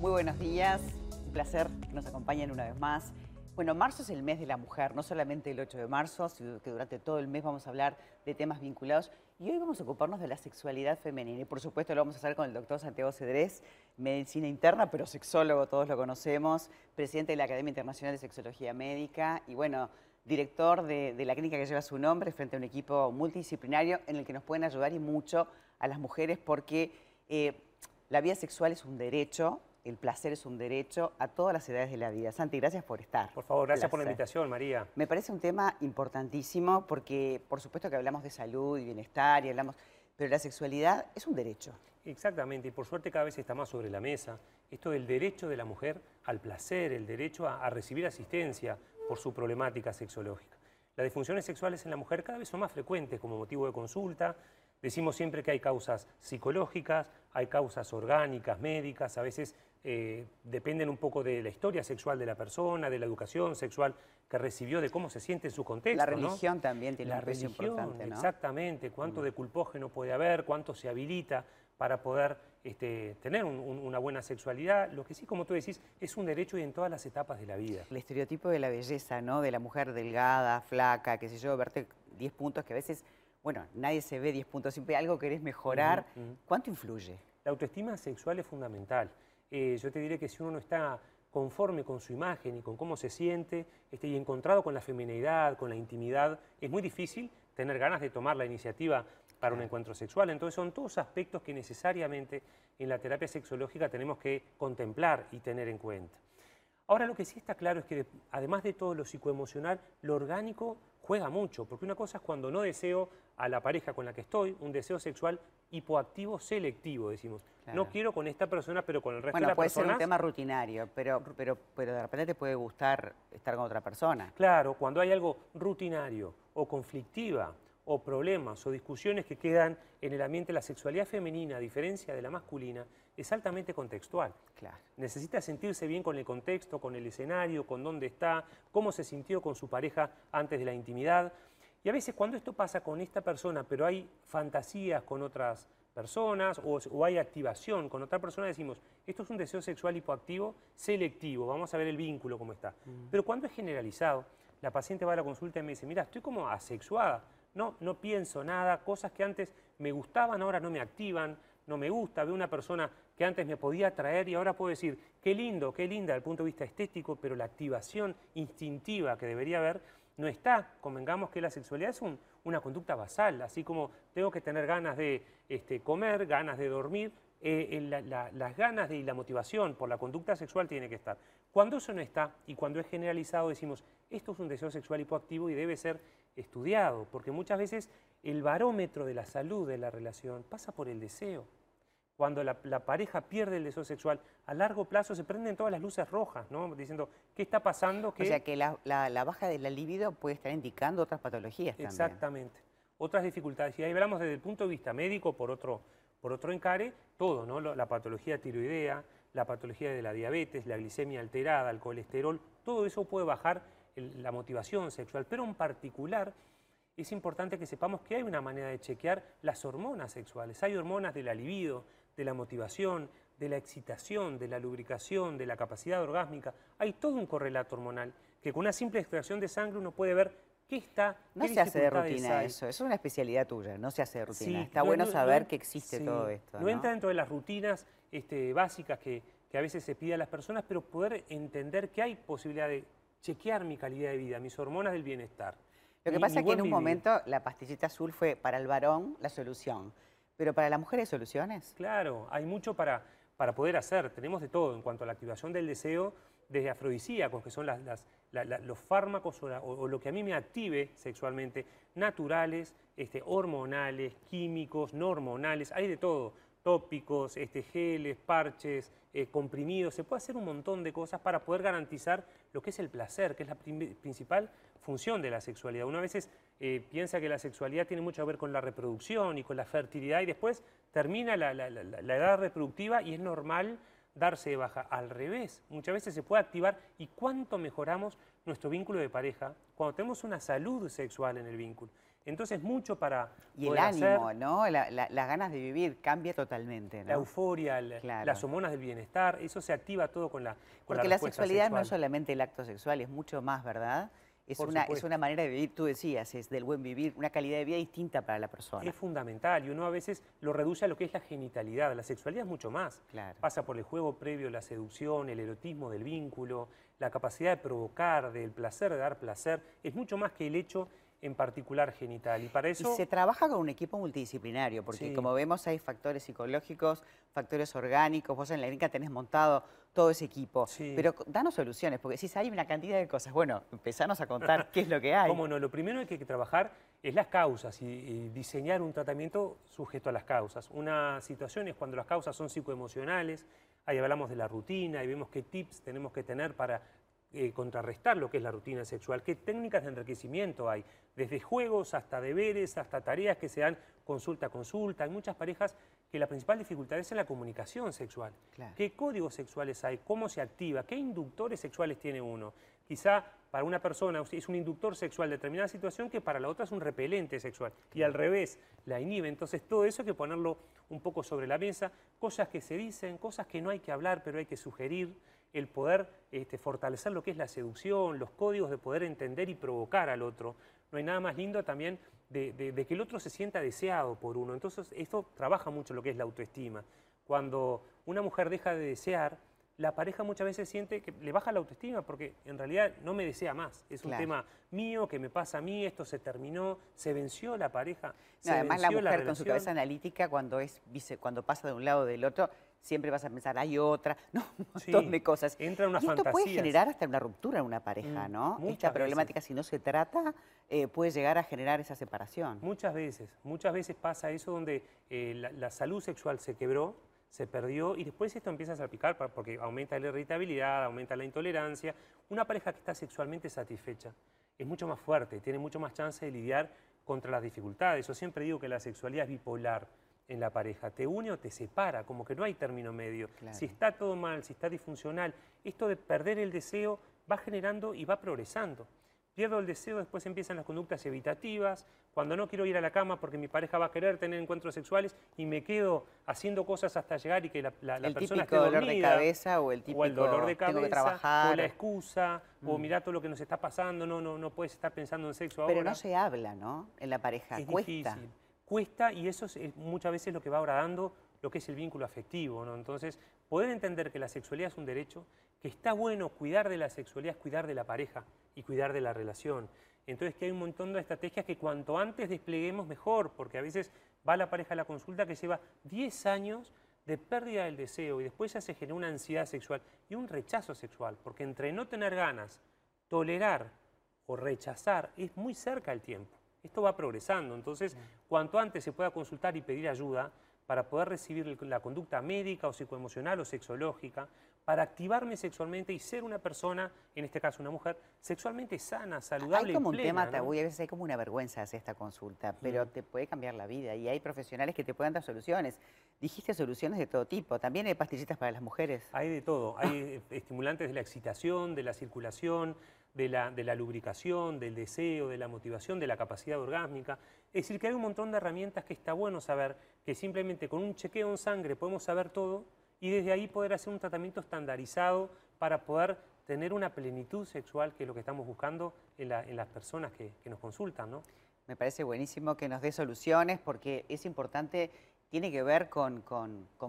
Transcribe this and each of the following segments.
Muy buenos días, un placer que nos acompañen una vez más. Bueno, marzo es el mes de la mujer, no solamente el 8 de marzo, sino que durante todo el mes vamos a hablar de temas vinculados. Y hoy vamos a ocuparnos de la sexualidad femenina. Y por supuesto lo vamos a hacer con el doctor Santiago Cedrés, medicina interna, pero sexólogo, todos lo conocemos, presidente de la Academia Internacional de Sexología Médica y bueno, director de, la clínica que lleva su nombre frente a un equipo multidisciplinario en el que nos pueden ayudar y mucho a las mujeres porque eh, la vida sexual es un derecho, el placer es un derecho a todas las edades de la vida. Santi, gracias por estar. Por favor, gracias por la invitación, María. Me parece un tema importantísimo porque, por supuesto que hablamos de salud y bienestar y hablamos, pero la sexualidad es un derecho. Exactamente, y por suerte cada vez está más sobre la mesa esto del derecho de la mujer al placer, el derecho a, a recibir asistencia por su problemática sexológica. Las disfunciones sexuales en la mujer cada vez son más frecuentes como motivo de consulta, Decimos siempre que hay causas psicológicas, hay causas orgánicas, médicas, a veces eh, dependen un poco de la historia sexual de la persona, de la educación sexual que recibió, de cómo se siente en su contexto. La religión también tiene la un peso importante, ¿no? Exactamente, cuánto mm. de culpógeno puede haber, cuánto se habilita para poder este, tener una buena sexualidad. Lo que sí, como tú decís, es un derecho y en todas las etapas de la vida. El estereotipo de la belleza, ¿no? De la mujer delgada, flaca, qué sé yo, verte 10 puntos que a veces bueno, nadie se ve 10 puntos, siempre algo querés mejorar. ¿Cuánto influye? La autoestima sexual es fundamental. Eh, yo te diré que si uno no está conforme con su imagen y con cómo se siente, este, y encontrado con la feminidad, con la intimidad, es muy difícil tener ganas de tomar la iniciativa para un encuentro sexual. Entonces son todos aspectos que necesariamente en la terapia sexológica tenemos que contemplar y tener en cuenta. Ahora lo que sí está claro es que además de todo lo psicoemocional, lo orgánico juega mucho, porque una cosa es cuando no deseo a la pareja con la que estoy, un deseo sexual hipoactivo selectivo, decimos. No quiero con esta persona, pero con el resto de las personas... puede ser un tema rutinario, pero, pero, pero de repente te puede gustar estar con otra persona. Claro, cuando hay algo rutinario o conflictiva, o problemas o discusiones que quedan en el ambiente, la sexualidad femenina, a diferencia de la masculina, es altamente contextual. Claro. Necesita sentirse bien con el contexto, con el escenario, con dónde está, cómo se sintió con su pareja antes de la intimidad. Y a veces cuando esto pasa con esta persona, pero hay fantasías con otras personas o, hay activación con otra persona, decimos, esto es un deseo sexual hipoactivo selectivo, vamos a ver el vínculo cómo está. Mm. Pero cuando es generalizado, la paciente va a la consulta y me dice, mira, estoy como asexuada, no, no pienso nada, cosas que antes me gustaban, ahora no me activan, no me gusta, veo una persona que antes me podía atraer y ahora puedo decir, qué lindo, qué linda desde el punto de vista estético, pero la activación instintiva que debería haber no está. Convengamos que la sexualidad es una conducta basal, así como tengo que tener ganas de este, comer, ganas de dormir, eh, las ganas y la motivación por la conducta sexual tiene que estar. Cuando eso no está y cuando es generalizado decimos, esto es un deseo sexual hipoactivo y debe ser estudiado, porque muchas veces el barómetro de la salud de la relación pasa por el deseo. Cuando la, pareja pierde el deseo sexual, a largo plazo se prenden todas las luces rojas, ¿no? Diciendo, ¿qué está pasando? O sea que la, baja de la libido puede estar indicando otras patologías también. Exactamente. Otras dificultades. Y ahí hablamos desde el punto de vista médico, por otro, por otro encare, todo, ¿no? La patología tiroidea, la patología de la diabetes, la glicemia alterada, el colesterol, todo eso puede bajar la motivación sexual, pero en particular es importante que sepamos que hay una manera de chequear las hormonas sexuales. Hay hormonas de la libido, de la motivación, de la excitación, de la lubricación, de la capacidad orgásmica. Hay todo un correlato hormonal que con una simple extracción de sangre uno puede ver qué está. No se hace de rutina eso, eso es una especialidad tuya, no se hace de rutina. está bueno saber que existe todo esto. No, entra dentro de las rutinas este, básicas que, que a veces se pide a las personas, pero poder entender que hay posibilidad de chequear mi calidad de vida, mis hormonas del bienestar. Lo que pasa es que en un momento la pastillita azul fue para el varón la solución, pero para la mujer hay soluciones. Claro, hay mucho para, para poder hacer, tenemos de todo en cuanto a la activación del deseo, desde afrodisíacos, que son las, los fármacos o, lo que a mí me active sexualmente, naturales, este, hormonales, químicos, no hormonales, hay de todo tópicos, este, geles, parches, eh, comprimidos, se puede hacer un montón de cosas para poder garantizar lo que es el placer, que es la principal función de la sexualidad. Una veces eh, piensa que la sexualidad tiene mucho que ver con la reproducción y con la fertilidad y después termina la, edad reproductiva y es normal darse de baja. Al revés, muchas veces se puede activar y cuánto mejoramos nuestro vínculo de pareja cuando tenemos una salud sexual en el vínculo. Entonces, mucho para. Y el ánimo, ¿no? las ganas de vivir cambia totalmente. ¿no? La euforia, las hormonas del bienestar, eso se activa todo con la. Con Porque la, sexualidad no es solamente el acto sexual, es mucho más, ¿verdad? Es una, es una, manera de vivir, tú decías, es del buen vivir, una calidad de vida distinta para la persona. Es fundamental y uno a veces lo reduce a lo que es la genitalidad. La sexualidad es mucho más. Pasa por el juego previo, la seducción, el erotismo del vínculo, la capacidad de provocar, del placer, de dar placer. Es mucho más que el hecho en particular genital. Y para eso... se trabaja con un equipo multidisciplinario, porque como vemos hay factores psicológicos, factores orgánicos, vos en la clínica tenés montado todo ese equipo. Pero danos soluciones, porque si hay una cantidad de cosas, bueno, empezanos a contar qué es lo que hay. Cómo no, lo primero que hay que trabajar es las causas y, diseñar un tratamiento sujeto a las causas. Una situación es cuando las causas son psicoemocionales, ahí hablamos de la rutina y vemos qué tips tenemos que tener para eh, contrarrestar lo que es la rutina sexual, qué técnicas de enriquecimiento hay, desde juegos hasta deberes, hasta tareas que se dan consulta a consulta. Hay muchas parejas que la principal dificultad es en la comunicación sexual. ¿Qué códigos sexuales hay? ¿Cómo se activa? ¿Qué inductores sexuales tiene uno? Quizá para una persona es un inductor sexual de determinada situación que para la otra es un repelente sexual. Y al revés, la inhibe. Entonces todo eso hay que ponerlo un poco sobre la mesa. Cosas que se dicen, cosas que no hay que hablar, pero hay que sugerir el poder este, fortalecer lo que es la seducción, los códigos de poder entender y provocar al otro. No hay nada más lindo también de, que el otro se sienta deseado por uno. Entonces esto trabaja mucho lo que es la autoestima. Cuando una mujer deja de desear, la pareja muchas veces siente que le baja la autoestima porque en realidad no me desea más. Es un tema mío que me pasa a mí, esto se terminó, se venció la pareja. además la mujer con su cabeza analítica cuando, es, cuando pasa de un lado o del otro siempre vas a pensar, hay otra, ¿no? Un montón de cosas. Entra una y esto puede generar hasta una ruptura en una pareja, mm, ¿no? Esta problemática, si no se trata, eh, puede llegar a generar esa separación. Muchas veces, muchas veces pasa eso donde eh, la, salud sexual se quebró, se perdió y después esto empieza a salpicar porque aumenta la irritabilidad, aumenta la intolerancia. Una pareja que está sexualmente satisfecha es mucho más fuerte, tiene mucho más chance de lidiar contra las dificultades. Yo siempre digo que la sexualidad es bipolar en la pareja, te une o te separa, como que no hay término medio. Si está todo mal, si está disfuncional, esto de perder el deseo va generando y va progresando. Pierdo el deseo, después empiezan las conductas evitativas, cuando no quiero ir a la cama porque mi pareja va a querer tener encuentros sexuales y me quedo haciendo cosas hasta llegar y que la, la, el persona esté dormida. dolor de cabeza o el típico o el dolor de cabeza, trabajar. o la excusa, o mm. mira todo lo que nos está pasando, no, no, no puedes estar pensando en sexo ahora. Pero no se habla, ¿no? En la pareja, es cuesta. Difícil cuesta y eso es muchas veces lo que va agradando lo que es el vínculo afectivo. ¿no? Entonces, poder entender que la sexualidad es un derecho, que está bueno cuidar de la sexualidad es cuidar de la pareja y cuidar de la relación. Entonces, que hay un montón de estrategias que cuanto antes despleguemos mejor, porque a veces va la pareja a la consulta que lleva 10 años de pérdida del deseo y después ya se genera una ansiedad sexual y un rechazo sexual, porque entre no tener ganas, tolerar o rechazar es muy cerca el tiempo. Esto va progresando, entonces cuanto antes se pueda consultar y pedir ayuda para poder recibir la conducta médica o psicoemocional o sexológica, para activarme sexualmente y ser una persona, en este caso una mujer, sexualmente sana, saludable. Hay como un tema tabú y a veces hay como una vergüenza hacer esta consulta, pero te puede cambiar la vida y hay profesionales que te pueden dar soluciones. Dijiste soluciones de todo tipo, también hay pastillitas para las mujeres. Hay de todo, hay estimulantes de la excitación, de la circulación, de la, lubricación, del deseo, de la motivación, de la capacidad orgásmica. Es decir, que hay un montón de herramientas que está bueno saber, que simplemente con un chequeo en sangre podemos saber todo y desde ahí poder hacer un tratamiento estandarizado para poder tener una plenitud sexual, que es lo que estamos buscando en, las personas que, nos consultan. ¿no? Me parece buenísimo que nos dé soluciones porque es importante tiene que ver con,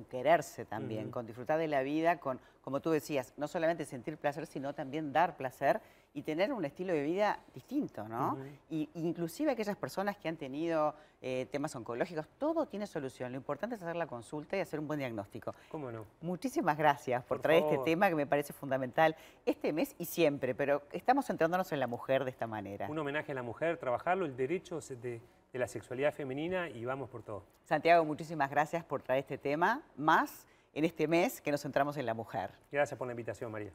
quererse también, con disfrutar de la vida, con, como tú decías, no solamente sentir placer, sino también dar placer y tener un estilo de vida distinto, ¿no? y, inclusive aquellas personas que han tenido eh, temas oncológicos, todo tiene solución. Lo importante es hacer la consulta y hacer un buen diagnóstico. ¿Cómo no? Muchísimas gracias por, traer este tema que me parece fundamental este mes y siempre, pero estamos centrándonos en la mujer de esta manera. Un homenaje a la mujer, trabajarlo, el derecho de de la sexualidad femenina y vamos por todo. Santiago, muchísimas gracias por traer este tema, más en este mes que nos centramos en la mujer. Gracias por la invitación, María.